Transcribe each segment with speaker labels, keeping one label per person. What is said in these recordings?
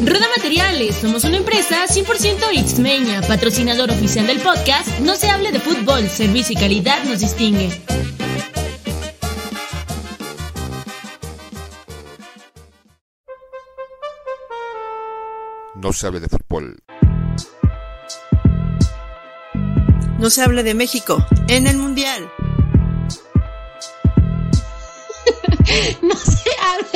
Speaker 1: Roda Materiales, somos una empresa 100% Xmeña, patrocinador oficial del podcast No se hable de fútbol, servicio y calidad nos distingue.
Speaker 2: No se hable de fútbol.
Speaker 3: No se hable de México en el Mundial.
Speaker 4: no se hable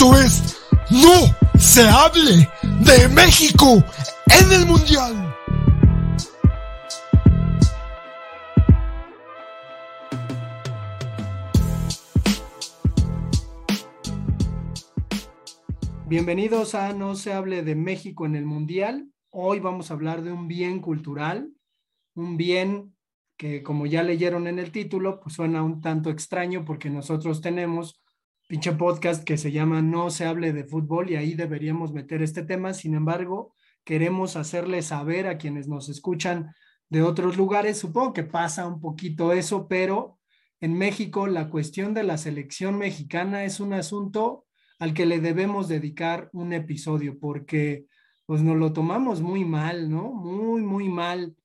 Speaker 2: Esto es No se hable de México en el Mundial.
Speaker 5: Bienvenidos a No se hable de México en el Mundial. Hoy vamos a hablar de un bien cultural, un bien que como ya leyeron en el título, pues suena un tanto extraño porque nosotros tenemos pinche podcast que se llama No se hable de fútbol y ahí deberíamos meter este tema. Sin embargo, queremos hacerle saber a quienes nos escuchan de otros lugares. Supongo que pasa un poquito eso, pero en México la cuestión de la selección mexicana es un asunto al que le debemos dedicar un episodio porque pues nos lo tomamos muy mal, ¿no? Muy, muy mal.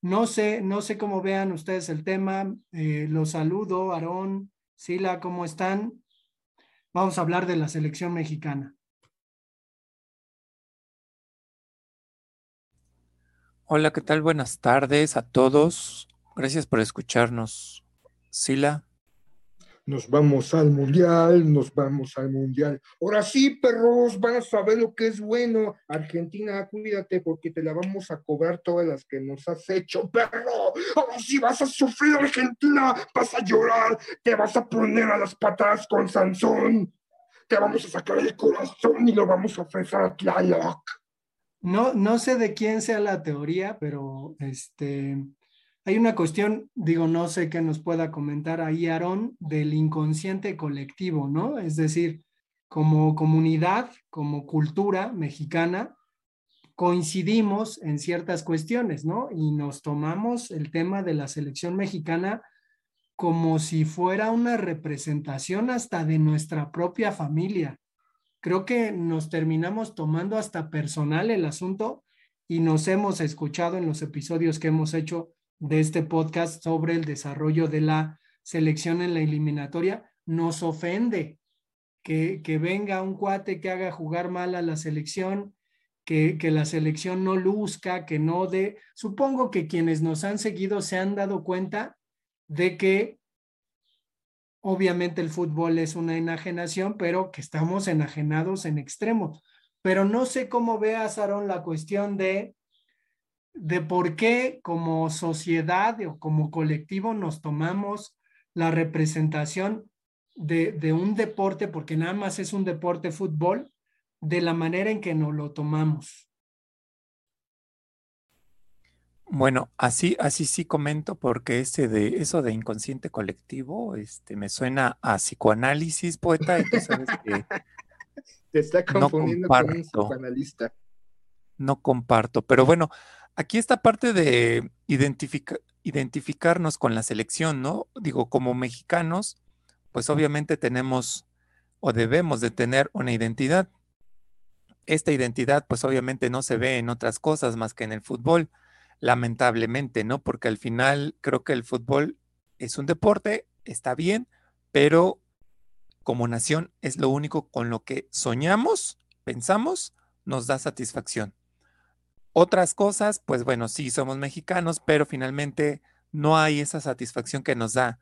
Speaker 5: No sé, no sé cómo vean ustedes el tema. Eh, los saludo, Aarón, Sila, ¿cómo están? Vamos a hablar de la selección mexicana.
Speaker 6: Hola, ¿qué tal? Buenas tardes a todos. Gracias por escucharnos. Sila.
Speaker 7: Nos vamos al mundial, nos vamos al mundial. Ahora sí, perros, van a saber lo que es bueno. Argentina, cuídate porque te la vamos a cobrar todas las que nos has hecho, perro. Ahora sí vas a sufrir, Argentina, vas a llorar, te vas a poner a las patas con Sansón. Te vamos a sacar el corazón y lo vamos a ofrecer a Tlaloc.
Speaker 5: No, no sé de quién sea la teoría, pero este hay una cuestión, digo, no sé qué nos pueda comentar ahí, Aarón, del inconsciente colectivo, ¿no? Es decir, como comunidad, como cultura mexicana, coincidimos en ciertas cuestiones, ¿no? Y nos tomamos el tema de la selección mexicana como si fuera una representación hasta de nuestra propia familia. Creo que nos terminamos tomando hasta personal el asunto y nos hemos escuchado en los episodios que hemos hecho de este podcast sobre el desarrollo de la selección en la eliminatoria, nos ofende que, que venga un cuate que haga jugar mal a la selección, que, que, la selección no luzca, que no dé. Supongo que quienes nos han seguido se han dado cuenta de que obviamente el fútbol es una enajenación, pero que estamos enajenados en extremos. Pero no sé cómo veas, Aaron, la cuestión de de por qué como sociedad o como colectivo nos tomamos la representación de, de, un deporte, porque nada más es un deporte fútbol, de la manera en que nos lo tomamos.
Speaker 6: Bueno, así, así sí comento, porque ese de eso de inconsciente colectivo, este, me suena a psicoanálisis, poeta, y tú sabes que
Speaker 7: Te está confundiendo
Speaker 6: no
Speaker 7: con un psicoanalista.
Speaker 6: No comparto, pero bueno, aquí esta parte de identifica, identificarnos con la selección, ¿no? Digo, como mexicanos, pues obviamente tenemos o debemos de tener una identidad. Esta identidad, pues obviamente no se ve en otras cosas más que en el fútbol, lamentablemente, ¿no? Porque al final creo que el fútbol es un deporte, está bien, pero como nación es lo único con lo que soñamos, pensamos, nos da satisfacción. Otras cosas, pues bueno, sí, somos mexicanos, pero finalmente no hay esa satisfacción que nos da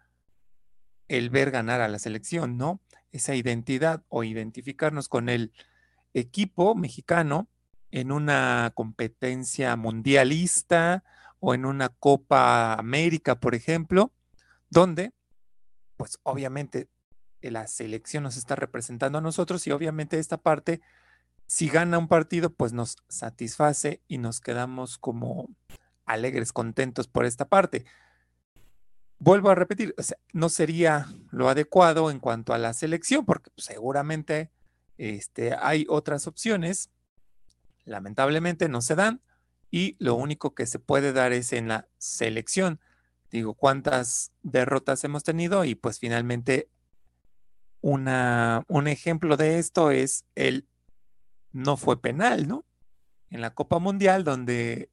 Speaker 6: el ver ganar a la selección, ¿no? Esa identidad o identificarnos con el equipo mexicano en una competencia mundialista o en una Copa América, por ejemplo, donde, pues obviamente la selección nos está representando a nosotros y obviamente esta parte si gana un partido, pues nos satisface y nos quedamos como alegres, contentos por esta parte. Vuelvo a repetir, no sería lo adecuado en cuanto a la selección, porque seguramente este, hay otras opciones, lamentablemente no se dan, y lo único que se puede dar es en la selección. Digo, cuántas derrotas hemos tenido y pues finalmente una, un ejemplo de esto es el no fue penal, ¿no? En la Copa Mundial donde,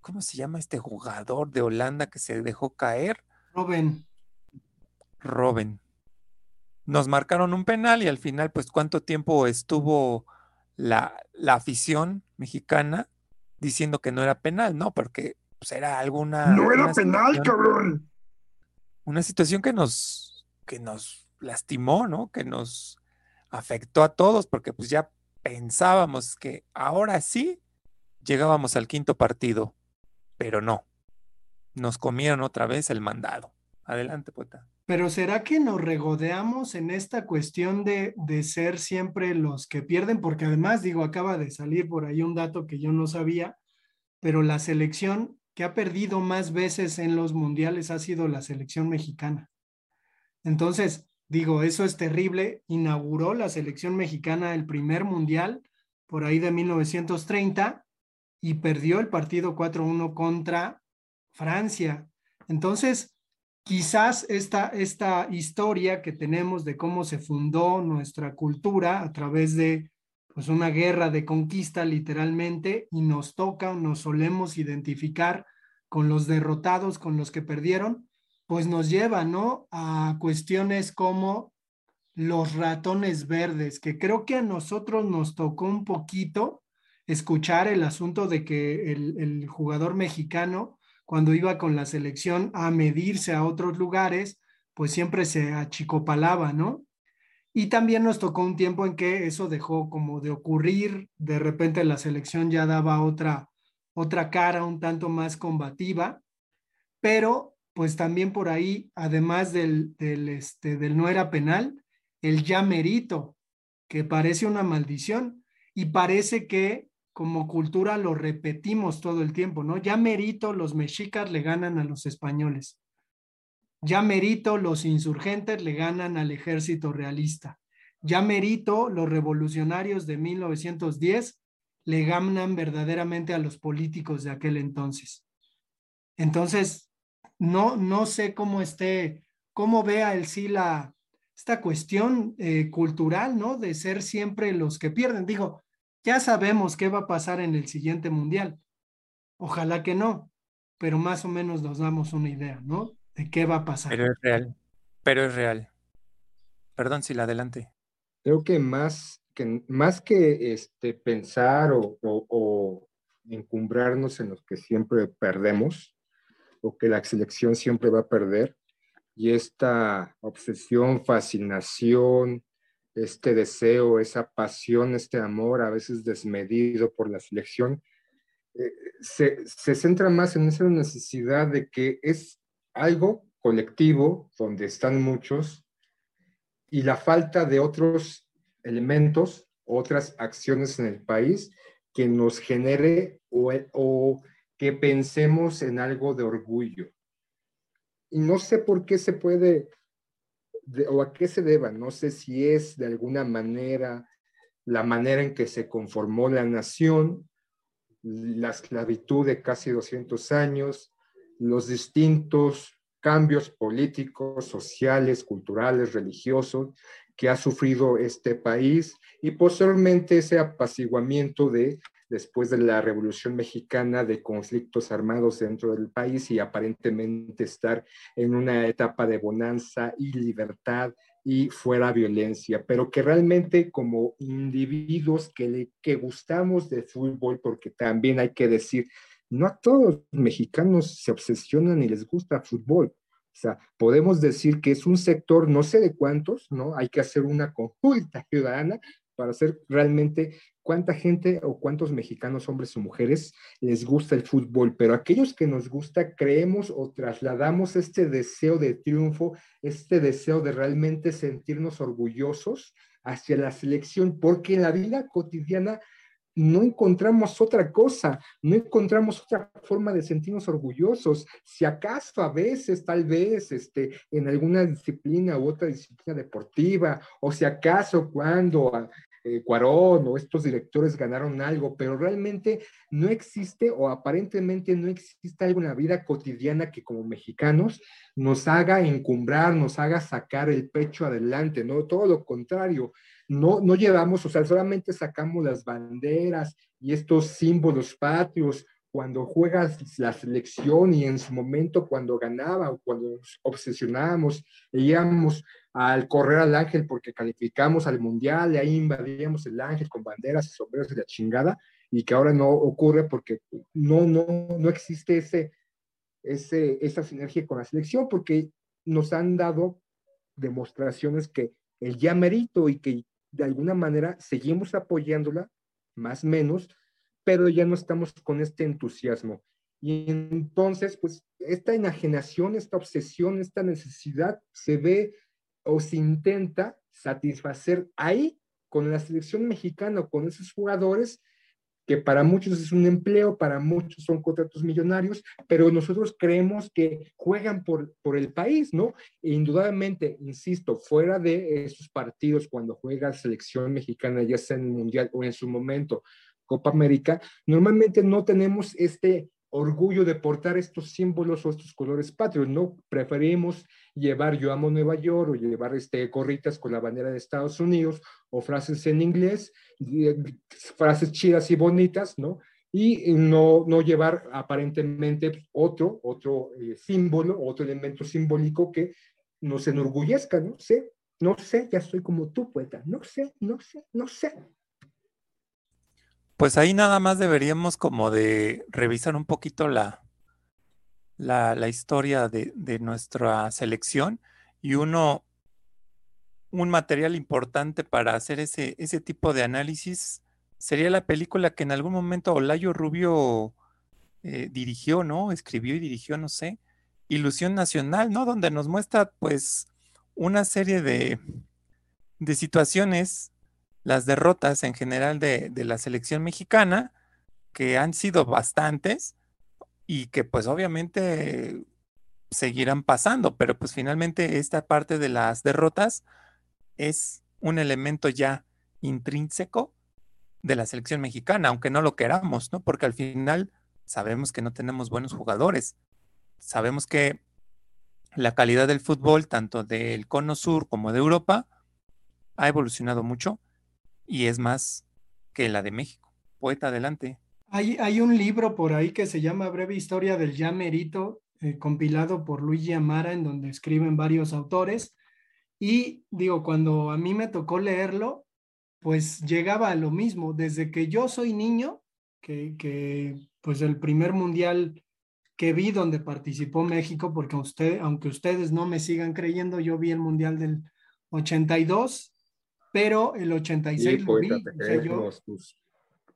Speaker 6: ¿cómo se llama este jugador de Holanda que se dejó caer?
Speaker 5: Robin.
Speaker 6: Robin. Nos marcaron un penal y al final, pues, ¿cuánto tiempo estuvo la, la afición mexicana diciendo que no era penal, ¿no? Porque pues, era alguna...
Speaker 7: No era penal, cabrón.
Speaker 6: Una situación que nos, que nos lastimó, ¿no? Que nos afectó a todos, porque pues ya pensábamos que ahora sí llegábamos al quinto partido, pero no. Nos comieron otra vez el mandado. Adelante, poeta.
Speaker 5: Pero ¿será que nos regodeamos en esta cuestión de, de, ser siempre los que pierden? Porque además, digo, acaba de salir por ahí un dato que yo no sabía, pero la selección que ha perdido más veces en los mundiales ha sido la selección mexicana. Entonces, digo, eso es terrible. Inauguró la selección mexicana el primer mundial por ahí de 1930 y perdió el partido 4-1 contra Francia. Entonces, quizás esta, esta historia que tenemos de cómo se fundó nuestra cultura a través de pues una guerra de conquista literalmente y nos toca, nos solemos identificar con los derrotados, con los que perdieron, pues nos lleva, ¿no? A cuestiones como los ratones verdes, que creo que a nosotros nos tocó un poquito escuchar el asunto de que el, el jugador mexicano cuando iba con la selección a medirse a otros lugares, pues siempre se achicopalaba, ¿no? Y también nos tocó un tiempo en que eso dejó como de ocurrir, de repente la selección ya daba otra, otra cara un tanto más combativa, pero pues también por ahí, además del, del, este, del no era penal, el ya merito, que parece una maldición y parece que como cultura lo repetimos todo el tiempo, ¿no? Ya merito los mexicas le ganan a los españoles. Ya merito los insurgentes le ganan al ejército realista. Ya merito los revolucionarios de 1910 le ganan verdaderamente a los políticos de aquel entonces. Entonces, no, no sé cómo esté, cómo vea el sí la, esta cuestión eh, cultural, ¿no? De ser siempre los que pierden. Digo, ya sabemos qué va a pasar en el siguiente mundial. Ojalá que no, pero más o menos nos damos una idea, ¿no? De qué va a pasar.
Speaker 6: Pero es real, pero es real. Perdón, si la adelante.
Speaker 7: Creo que más que, más que este, pensar o, o, o encumbrarnos en los que siempre perdemos, o que la selección siempre va a perder, y esta obsesión, fascinación, este deseo, esa pasión, este amor, a veces desmedido por la selección, eh, se, se, centra más en esa necesidad de que es algo colectivo, donde están muchos, y la falta de otros elementos, otras acciones en el país que nos genere o, o que pensemos en algo de orgullo. Y no sé por qué se puede o a qué se deba. No sé si es de alguna manera la manera en que se conformó la nación, la esclavitud de casi 200 años, los distintos cambios políticos, sociales, culturales, religiosos que ha sufrido este país y posteriormente ese apaciguamiento de después de la Revolución Mexicana de conflictos armados dentro del país y aparentemente estar en una etapa de bonanza y libertad y fuera violencia, pero que realmente como individuos que, le, que gustamos de fútbol, porque también hay que decir, no a todos los mexicanos se obsesionan y les gusta fútbol. O sea, podemos decir que es un sector, no sé de cuántos, ¿no? Hay que hacer una consulta ciudadana para hacer realmente cuánta gente o cuántos mexicanos, hombres o mujeres, les gusta el fútbol, pero aquellos que nos gusta, creemos o trasladamos este deseo de triunfo, este deseo de realmente sentirnos orgullosos hacia la selección, porque en la vida cotidiana no encontramos otra cosa, no encontramos otra forma de sentirnos orgullosos. Si acaso a veces, tal vez, este, en alguna disciplina u otra disciplina deportiva, o si acaso cuando eh, Cuarón o estos directores ganaron algo, pero realmente no existe o aparentemente no existe algo la vida cotidiana que como mexicanos nos haga encumbrar, nos haga sacar el pecho adelante, ¿no? Todo lo contrario, no, no llevamos, o sea, solamente sacamos las banderas y estos símbolos patrios cuando juegas la selección y en su momento cuando ganaba o cuando nos obsesionábamos, íbamos al correr al ángel porque calificamos al mundial y ahí invadíamos el ángel con banderas y sombreros de la chingada y que ahora no ocurre porque no, no, no existe ese, ese, esa sinergia con la selección porque nos han dado demostraciones que el ya merito y que de alguna manera seguimos apoyándola, más menos, pero ya no estamos con este entusiasmo. Y entonces, pues, esta enajenación, esta obsesión, esta necesidad se ve o se intenta satisfacer ahí con la selección mexicana, con esos jugadores que para muchos es un empleo, para muchos son contratos millonarios, pero nosotros creemos que juegan por, por el país, ¿no? E indudablemente, insisto, fuera de esos partidos cuando juega selección mexicana, ya sea en el Mundial o en su momento Copa América, normalmente no tenemos este orgullo de portar estos símbolos o estos colores patrios, ¿no? Preferimos llevar Yo amo Nueva York o llevar este, gorritas con la bandera de Estados Unidos o frases en inglés, eh, frases chidas y bonitas, ¿no? Y no, no llevar aparentemente otro, otro eh, símbolo, otro elemento simbólico que nos enorgullezca, no sé, no sé, ya soy como tú, poeta, no sé, no sé, no sé.
Speaker 6: Pues ahí nada más deberíamos como de revisar un poquito la, la, historia de, nuestra selección y uno, un material importante para hacer ese, ese tipo de análisis sería la película que en algún momento Olayo Rubio eh, dirigió, ¿no? Escribió y dirigió, no sé, Ilusión Nacional, ¿no? Donde nos muestra pues una serie de, de situaciones las derrotas en general de, la selección mexicana, que han sido bastantes y que pues obviamente seguirán pasando, pero pues finalmente esta parte de las derrotas es un elemento ya intrínseco de la selección mexicana, aunque no lo queramos, ¿no? Porque al final sabemos que no tenemos buenos jugadores. Sabemos que la calidad del fútbol, tanto del cono sur como de Europa, ha evolucionado mucho y es más que la de México. Poeta, adelante.
Speaker 5: Hay, hay un libro por ahí que se llama Breve Historia del Ya Merito, eh, compilado por Luigi Amara, en donde escriben varios autores. Y digo, cuando a mí me tocó leerlo, pues llegaba a lo mismo. Desde que yo soy niño, que, que pues el primer mundial que vi donde participó México, porque usted, aunque ustedes no me sigan creyendo, yo vi el mundial del 82 pero el 86 lo vi.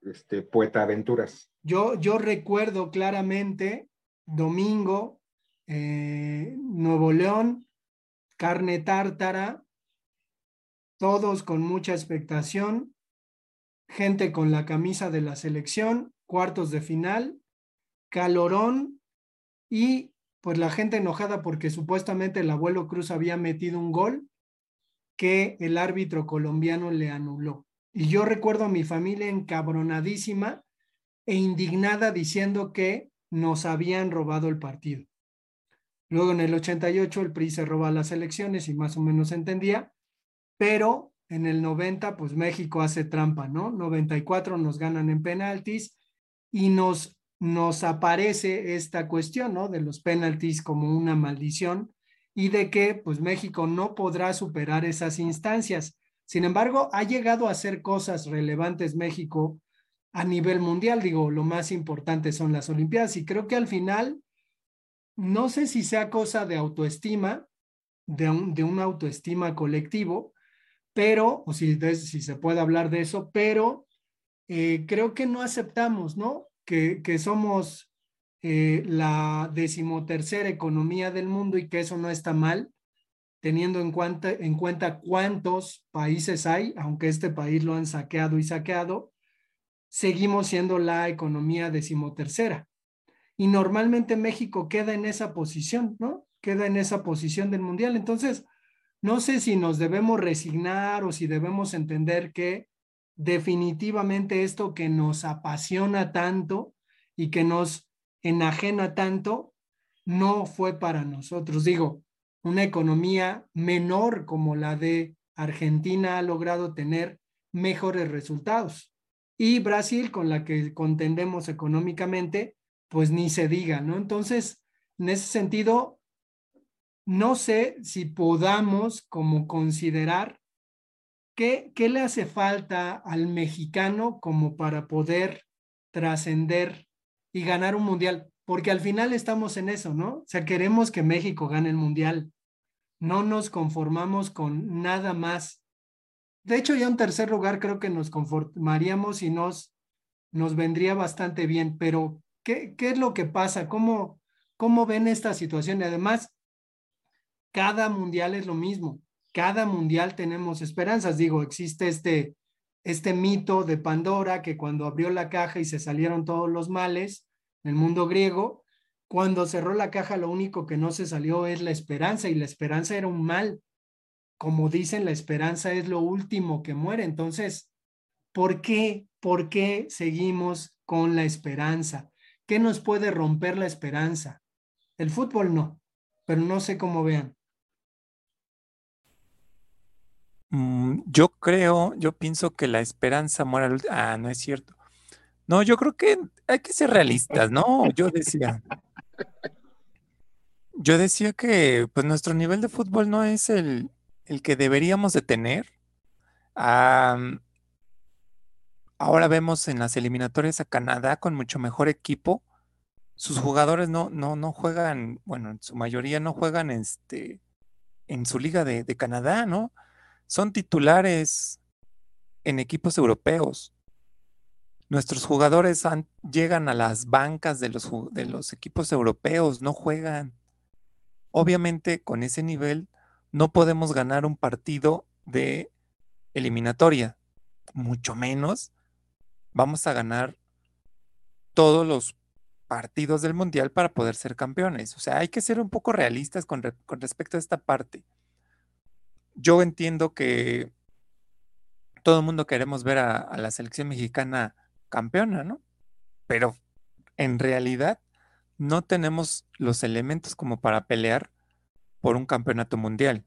Speaker 7: este, poeta aventuras.
Speaker 5: Yo, yo recuerdo claramente domingo, eh, Nuevo León, carne tártara, todos con mucha expectación, gente con la camisa de la selección, cuartos de final, calorón y pues la gente enojada porque supuestamente el abuelo Cruz había metido un gol que el árbitro colombiano le anuló. Y yo recuerdo a mi familia encabronadísima e indignada diciendo que nos habían robado el partido. Luego en el 88 el PRI se roba las elecciones y más o menos entendía, pero en el 90 pues México hace trampa, ¿no? 94 nos ganan en penaltis y nos, nos aparece esta cuestión, ¿no? De los penaltis como una maldición y de que pues México no podrá superar esas instancias. Sin embargo, ha llegado a hacer cosas relevantes México a nivel mundial. Digo, lo más importante son las Olimpiadas y creo que al final, no sé si sea cosa de autoestima, de un, de autoestima colectivo, pero, o si, si se puede hablar de eso, pero eh, creo que no aceptamos, ¿no? Que, que somos eh, la decimotercera economía del mundo y que eso no está mal, teniendo en cuenta, en cuenta cuántos países hay, aunque este país lo han saqueado y saqueado, seguimos siendo la economía decimotercera. Y normalmente México queda en esa posición, ¿no? Queda en esa posición del mundial. Entonces, no sé si nos debemos resignar o si debemos entender que definitivamente esto que nos apasiona tanto y que nos enajena tanto, no fue para nosotros. Digo, una economía menor como la de Argentina ha logrado tener mejores resultados. Y Brasil, con la que contendemos económicamente, pues ni se diga, ¿no? Entonces, en ese sentido, no sé si podamos como considerar qué, qué le hace falta al mexicano como para poder trascender y ganar un mundial, porque al final estamos en eso, ¿no? O sea, queremos que México gane el mundial, no nos conformamos con nada más. De hecho, ya en tercer lugar creo que nos conformaríamos y nos, nos vendría bastante bien, pero ¿qué, qué es lo que pasa? ¿Cómo, ¿Cómo ven esta situación? Y además, cada mundial es lo mismo, cada mundial tenemos esperanzas. Digo, existe este este mito de Pandora que cuando abrió la caja y se salieron todos los males en el mundo griego, cuando cerró la caja lo único que no se salió es la esperanza y la esperanza era un mal. Como dicen, la esperanza es lo último que muere. Entonces, ¿por qué? ¿Por qué seguimos con la esperanza? ¿Qué nos puede romper la esperanza? El fútbol no, pero no sé cómo vean.
Speaker 6: Mm, yo creo, yo pienso que la esperanza muere. Ah, no es cierto. No, yo creo que hay que ser realistas, ¿no? Yo decía. Yo decía que pues nuestro nivel de fútbol no es el, el que deberíamos de tener. ahora vemos en las eliminatorias a Canadá con mucho mejor equipo. Sus jugadores no, no, no juegan, bueno, en su mayoría no juegan este, en su liga de Canadá, ¿no? Son titulares en equipos europeos. Nuestros jugadores llegan a las bancas de los, equipos europeos, no juegan. Obviamente con ese nivel no podemos ganar un partido de eliminatoria, mucho menos vamos a ganar todos los partidos del mundial para poder ser campeones. O sea, hay que ser un poco realistas con respecto a esta parte yo entiendo que todo el mundo queremos ver a, la selección mexicana campeona, ¿no? Pero en realidad no tenemos los elementos como para pelear por un campeonato mundial.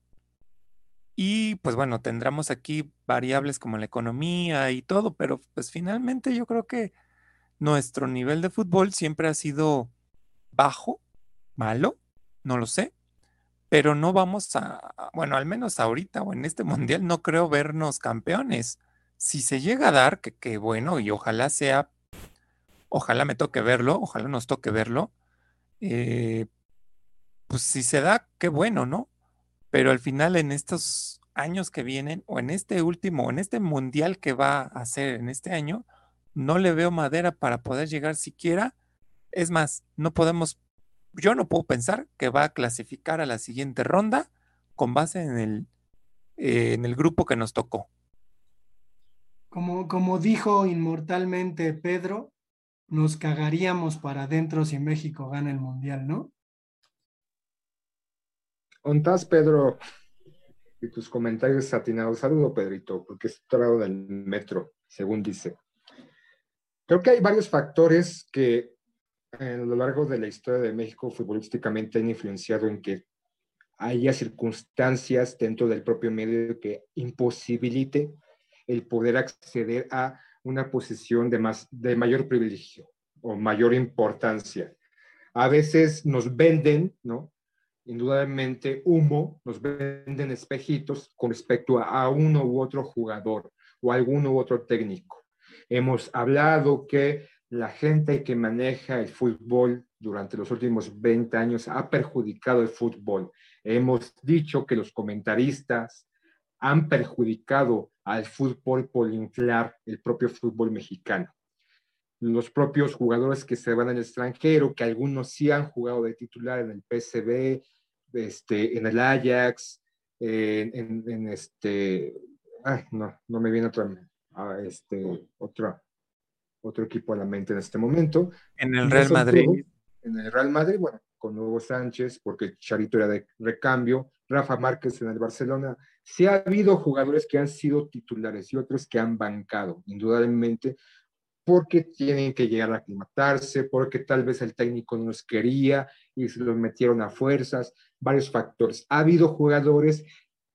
Speaker 6: Y pues bueno, tendremos aquí variables como la economía y todo, pero pues finalmente yo creo que nuestro nivel de fútbol siempre ha sido bajo, malo, no lo sé, pero no vamos a, bueno, al menos ahorita o en este mundial no creo vernos campeones. Si se llega a dar, que, bueno, y ojalá sea, ojalá me toque verlo, ojalá nos toque verlo, eh, pues si se da, qué bueno, ¿no? Pero al final en estos años que vienen, o en este último, en este mundial que va a ser en este año, no le veo madera para poder llegar siquiera. Es más, no podemos yo no puedo pensar que va a clasificar a la siguiente ronda con base en el, eh, en el grupo que nos tocó.
Speaker 5: Como, como dijo inmortalmente Pedro, nos cagaríamos para adentro si México gana el Mundial, ¿no?
Speaker 7: ¿Ontás, Pedro? Y tus comentarios atinados. Saludo, Pedrito, porque es trago del metro, según dice. Creo que hay varios factores que a lo largo de la historia de México futbolísticamente han influenciado en que haya circunstancias dentro del propio medio que imposibilite el poder acceder a una posición de, más, de mayor privilegio o mayor importancia. A veces nos venden, ¿no? Indudablemente humo, nos venden espejitos con respecto a uno u otro jugador o alguno u otro técnico. Hemos hablado que la gente que maneja el fútbol durante los últimos 20 años ha perjudicado el fútbol. Hemos dicho que los comentaristas han perjudicado al fútbol por inflar el propio fútbol mexicano. Los propios jugadores que se van al extranjero, que algunos sí han jugado de titular en el PSV, este, en el Ajax, en, este, ay, no, no me viene otro, a este, otro, otro equipo a la mente en este momento.
Speaker 6: En el Real Madrid.
Speaker 7: en el Real Madrid, bueno, con Hugo Sánchez, porque Charito era de recambio, Rafa Márquez en el Barcelona. Sí ha habido jugadores que han sido titulares y otros que han bancado, indudablemente, porque tienen que llegar a aclimatarse, porque tal vez el técnico no los quería y se los metieron a fuerzas, varios factores. Ha habido jugadores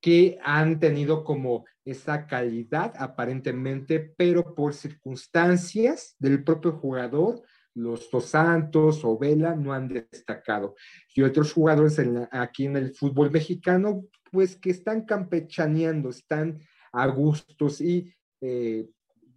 Speaker 7: que han tenido como esa calidad aparentemente, pero por circunstancias del propio jugador, los Dos Santos o Vela no han destacado. Y otros jugadores aquí en el fútbol mexicano, pues que están campechaneando, están a gustos y eh,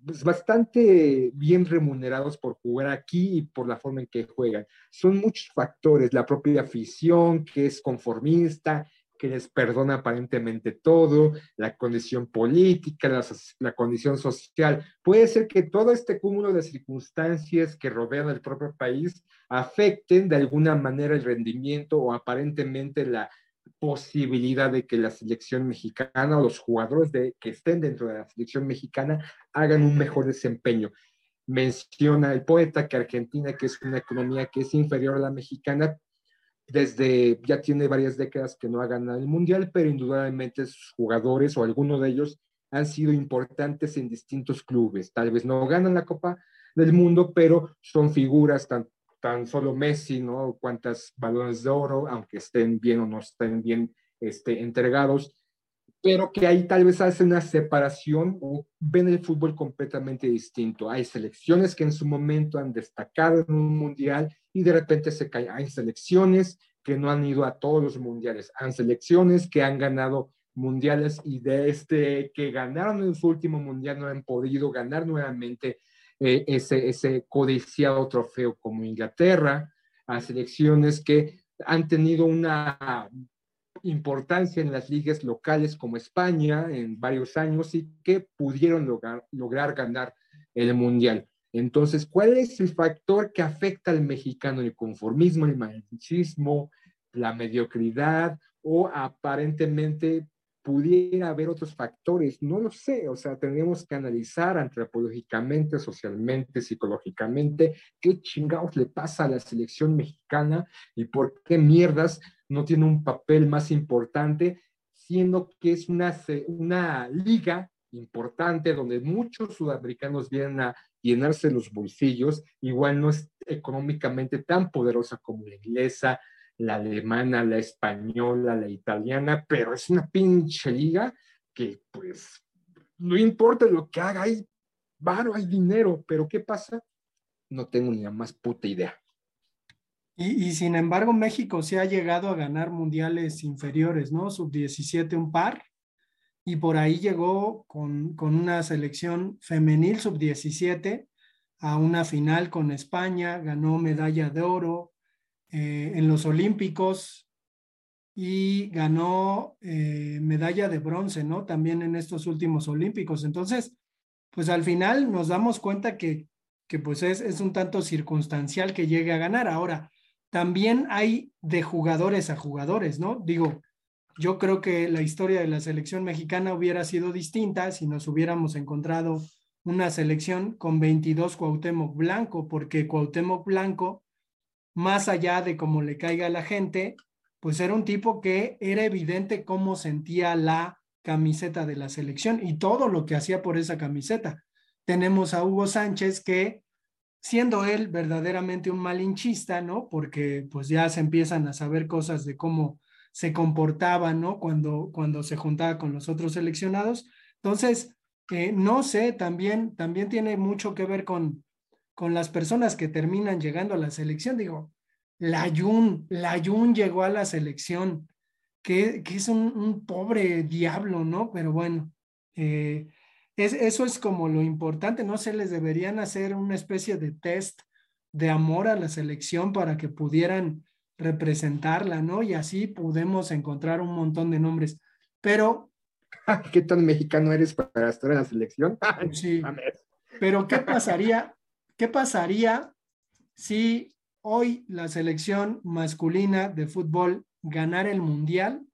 Speaker 7: pues, bastante bien remunerados por jugar aquí y por la forma en que juegan. Son muchos factores, la propia afición que es conformista, que les perdona aparentemente todo, la condición política, la, condición social. Puede ser que todo este cúmulo de circunstancias que rodean al propio país afecten de alguna manera el rendimiento o aparentemente la posibilidad de que la selección mexicana o los jugadores de, que estén dentro de la selección mexicana hagan un mejor desempeño. Menciona el poeta que Argentina, que es una economía que es inferior a la mexicana, desde ya tiene varias décadas que no ha ganado el mundial, pero indudablemente sus jugadores o algunos de ellos han sido importantes en distintos clubes. Tal vez no ganan la Copa del Mundo, pero son figuras tanto tan solo Messi, ¿no? Cuántas balones de oro, aunque estén bien o no estén bien este, entregados, pero que ahí tal vez hace una separación o ven el fútbol completamente distinto. Hay selecciones que en su momento han destacado en un mundial y de repente se caen. Hay selecciones que no han ido a todos los mundiales, hay selecciones que han ganado mundiales y de este que ganaron en su último mundial no han podido ganar nuevamente eh, ese, ese codiciado trofeo como Inglaterra, a selecciones que han tenido una importancia en las ligas locales como España en varios años y que pudieron lograr, lograr ganar el Mundial. Entonces, ¿cuál es el factor que afecta al mexicano? El conformismo, el machismo, la mediocridad o aparentemente pudiera haber otros factores, no lo sé, o sea, tenemos que analizar antropológicamente, socialmente, psicológicamente, qué chingados le pasa a la selección mexicana y por qué mierdas no tiene un papel más importante, siendo que es una, una liga importante donde muchos sudamericanos vienen a llenarse los bolsillos, igual no es económicamente tan poderosa como la inglesa, la alemana, la española, la italiana, pero es una pinche liga que pues no importa lo que haga, hay varo, hay dinero, pero ¿qué pasa? No tengo ni la más puta idea.
Speaker 5: Y, y, sin embargo, México sí ha llegado a ganar mundiales inferiores, ¿no? Sub-17 un par, y por ahí llegó con, con una selección femenil sub-17 a una final con España, ganó medalla de oro, eh, en los Olímpicos y ganó eh, medalla de bronce, ¿no? También en estos últimos Olímpicos. Entonces, pues al final nos damos cuenta que, que pues es, es un tanto circunstancial que llegue a ganar. Ahora, también hay de jugadores a jugadores, ¿no? Digo, yo creo que la historia de la selección mexicana hubiera sido distinta si nos hubiéramos encontrado una selección con 22 Cuauhtémoc Blanco, porque Cuauhtémoc Blanco más allá de cómo le caiga a la gente, pues era un tipo que era evidente cómo sentía la camiseta de la selección y todo lo que hacía por esa camiseta. Tenemos a Hugo Sánchez que, siendo él verdaderamente un malinchista, ¿no? Porque pues ya se empiezan a saber cosas de cómo se comportaba, ¿no? Cuando, cuando se juntaba con los otros seleccionados. Entonces, eh, no sé, también, también tiene mucho que ver con, con las personas que terminan llegando a la selección. Digo, la Jun, la Jun llegó a la selección, que, que es un, pobre diablo, ¿no? Pero bueno, eh, es, eso es como lo importante, ¿no? Se les deberían hacer una especie de test de amor a la selección para que pudieran representarla, ¿no? Y así podemos encontrar un montón de nombres. Pero...
Speaker 7: ¿Qué tan mexicano eres para estar en la selección?
Speaker 5: sí. Pero ¿qué pasaría? ¿Qué pasaría si hoy la selección masculina de fútbol ganara el mundial?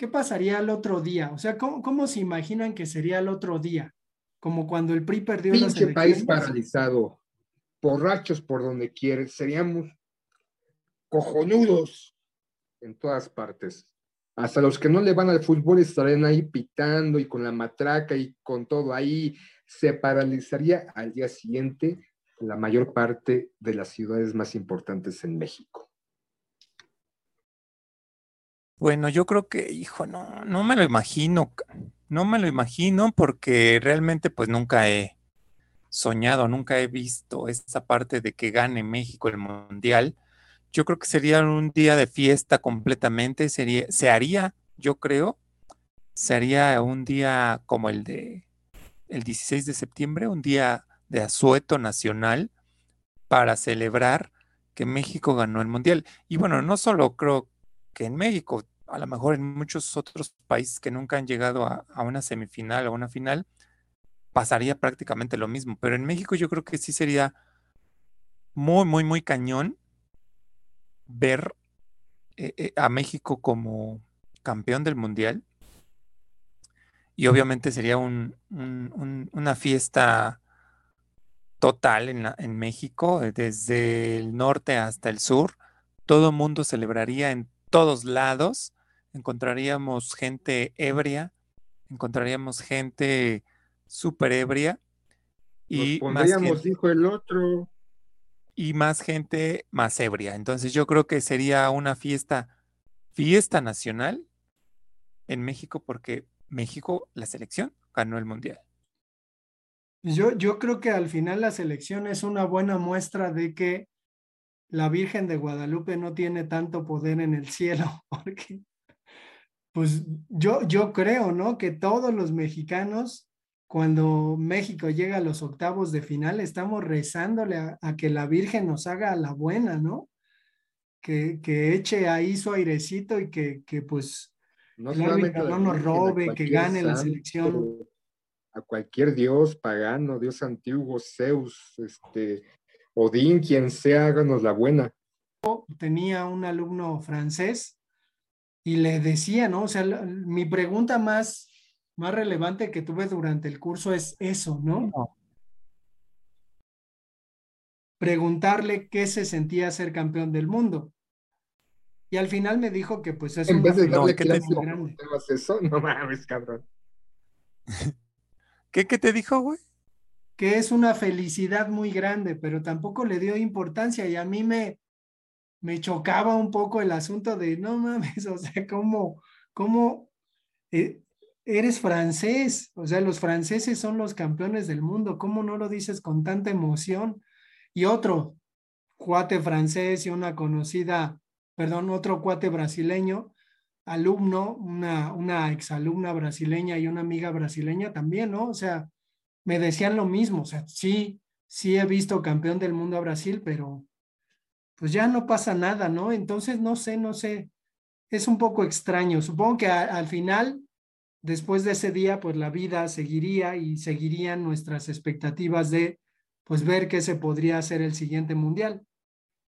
Speaker 5: ¿qué pasaría el otro día? O sea, ¿cómo, cómo se imaginan que sería el otro día? Como cuando el PRI perdió
Speaker 7: Pinche país
Speaker 5: elecciones.
Speaker 7: paralizado, borrachos por donde quieres, seríamos cojonudos en todas partes. Hasta los que no le van al fútbol estarían ahí pitando y con la matraca y con todo ahí. Se paralizaría al día siguiente la mayor parte de las ciudades más importantes en México.
Speaker 6: Bueno, yo creo que, hijo, no, no me lo imagino, no me lo imagino porque realmente pues nunca he soñado, nunca he visto esa parte de que gane México el mundial. Yo creo que sería un día de fiesta completamente, sería, se haría, yo creo, se haría un día como el de el 16 de septiembre, un día de asueto nacional para celebrar que México ganó el mundial. Y bueno, no solo creo que en México, a lo mejor en muchos otros países que nunca han llegado a, a una semifinal o una final, pasaría prácticamente lo mismo. Pero en México yo creo que sí sería muy, muy, muy cañón ver eh, eh, a México como campeón del mundial. Y obviamente sería un- un- un- una fiesta total en, la- en México, eh, desde el norte hasta el sur. Todo el mundo celebraría en todos lados. Encontraríamos gente ebria, encontraríamos gente súper ebria
Speaker 7: Nos
Speaker 6: y más,
Speaker 7: pondríamos, dijo el otro.
Speaker 6: Y más gente más ebria. Entonces yo creo que sería una fiesta, fiesta nacional en México porque México, la selección, ganó el mundial.
Speaker 5: Yo, yo creo que al final la selección es una buena muestra de que la Virgen de Guadalupe no tiene tanto poder en el cielo, porque pues yo, yo creo, ¿no? Que todos los mexicanos, cuando México llega a los octavos de final, estamos rezándole a, a que la Virgen nos haga la buena, ¿no? Que, que eche ahí su airecito y que, que pues
Speaker 7: No
Speaker 5: el árbitro no nos robe, que gane la selección.
Speaker 7: A cualquier dios pagano, dios antiguo, Zeus, este, Odín, quien sea, háganos la buena.
Speaker 5: tenía un alumno francés y le decía, ¿no? O sea, la- mi pregunta más, más relevante que tuve durante el curso es eso, ¿no?
Speaker 6: No.
Speaker 5: Preguntarle qué se sentía ser campeón del mundo. Y al final me dijo que pues es
Speaker 7: En
Speaker 5: una
Speaker 7: vez de
Speaker 6: No,
Speaker 7: darle
Speaker 6: ¿qué te
Speaker 7: clase,
Speaker 5: felicidad muy grande.
Speaker 7: ¿cómo haces eso? No mames, cabrón.
Speaker 6: ¿Qué, qué te dijo, güey?
Speaker 5: que es una felicidad muy grande, pero tampoco le dio importancia y a mí me, me chocaba un poco el asunto de, no mames, o sea, ¿cómo, cómo eh, eres francés? O sea, los franceses son los campeones del mundo, ¿cómo no lo dices con tanta emoción? Y otro cuate francés y una conocida, perdón, otro cuate brasileño, alumno, una, una exalumna brasileña y una amiga brasileña también, ¿no? O sea, me decían lo mismo, o sea, sí, sí he visto campeón del mundo a Brasil, pero pues ya no pasa nada, ¿no? Entonces, no sé, no sé, es un poco extraño. Supongo que al final, después de ese día, pues la vida seguiría y seguirían nuestras expectativas de, pues ver qué se podría hacer el siguiente mundial.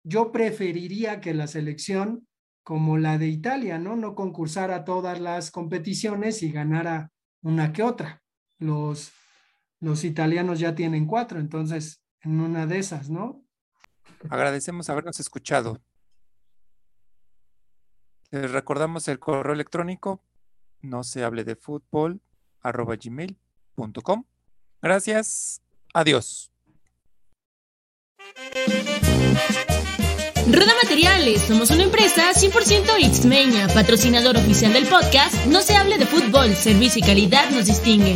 Speaker 5: Yo preferiría que la selección, como la de Italia, ¿no? No concursara todas las competiciones y ganara una que otra. Los, los italianos ya tienen cuatro, entonces en una de esas, ¿no?
Speaker 6: Agradecemos habernos escuchado. Les recordamos el correo electrónico no se hable de fútbol. Gracias. Adiós.
Speaker 1: Roda Materiales, somos una empresa 100% Ixmeña, patrocinador oficial del podcast No se hable de fútbol, servicio y calidad nos distingue.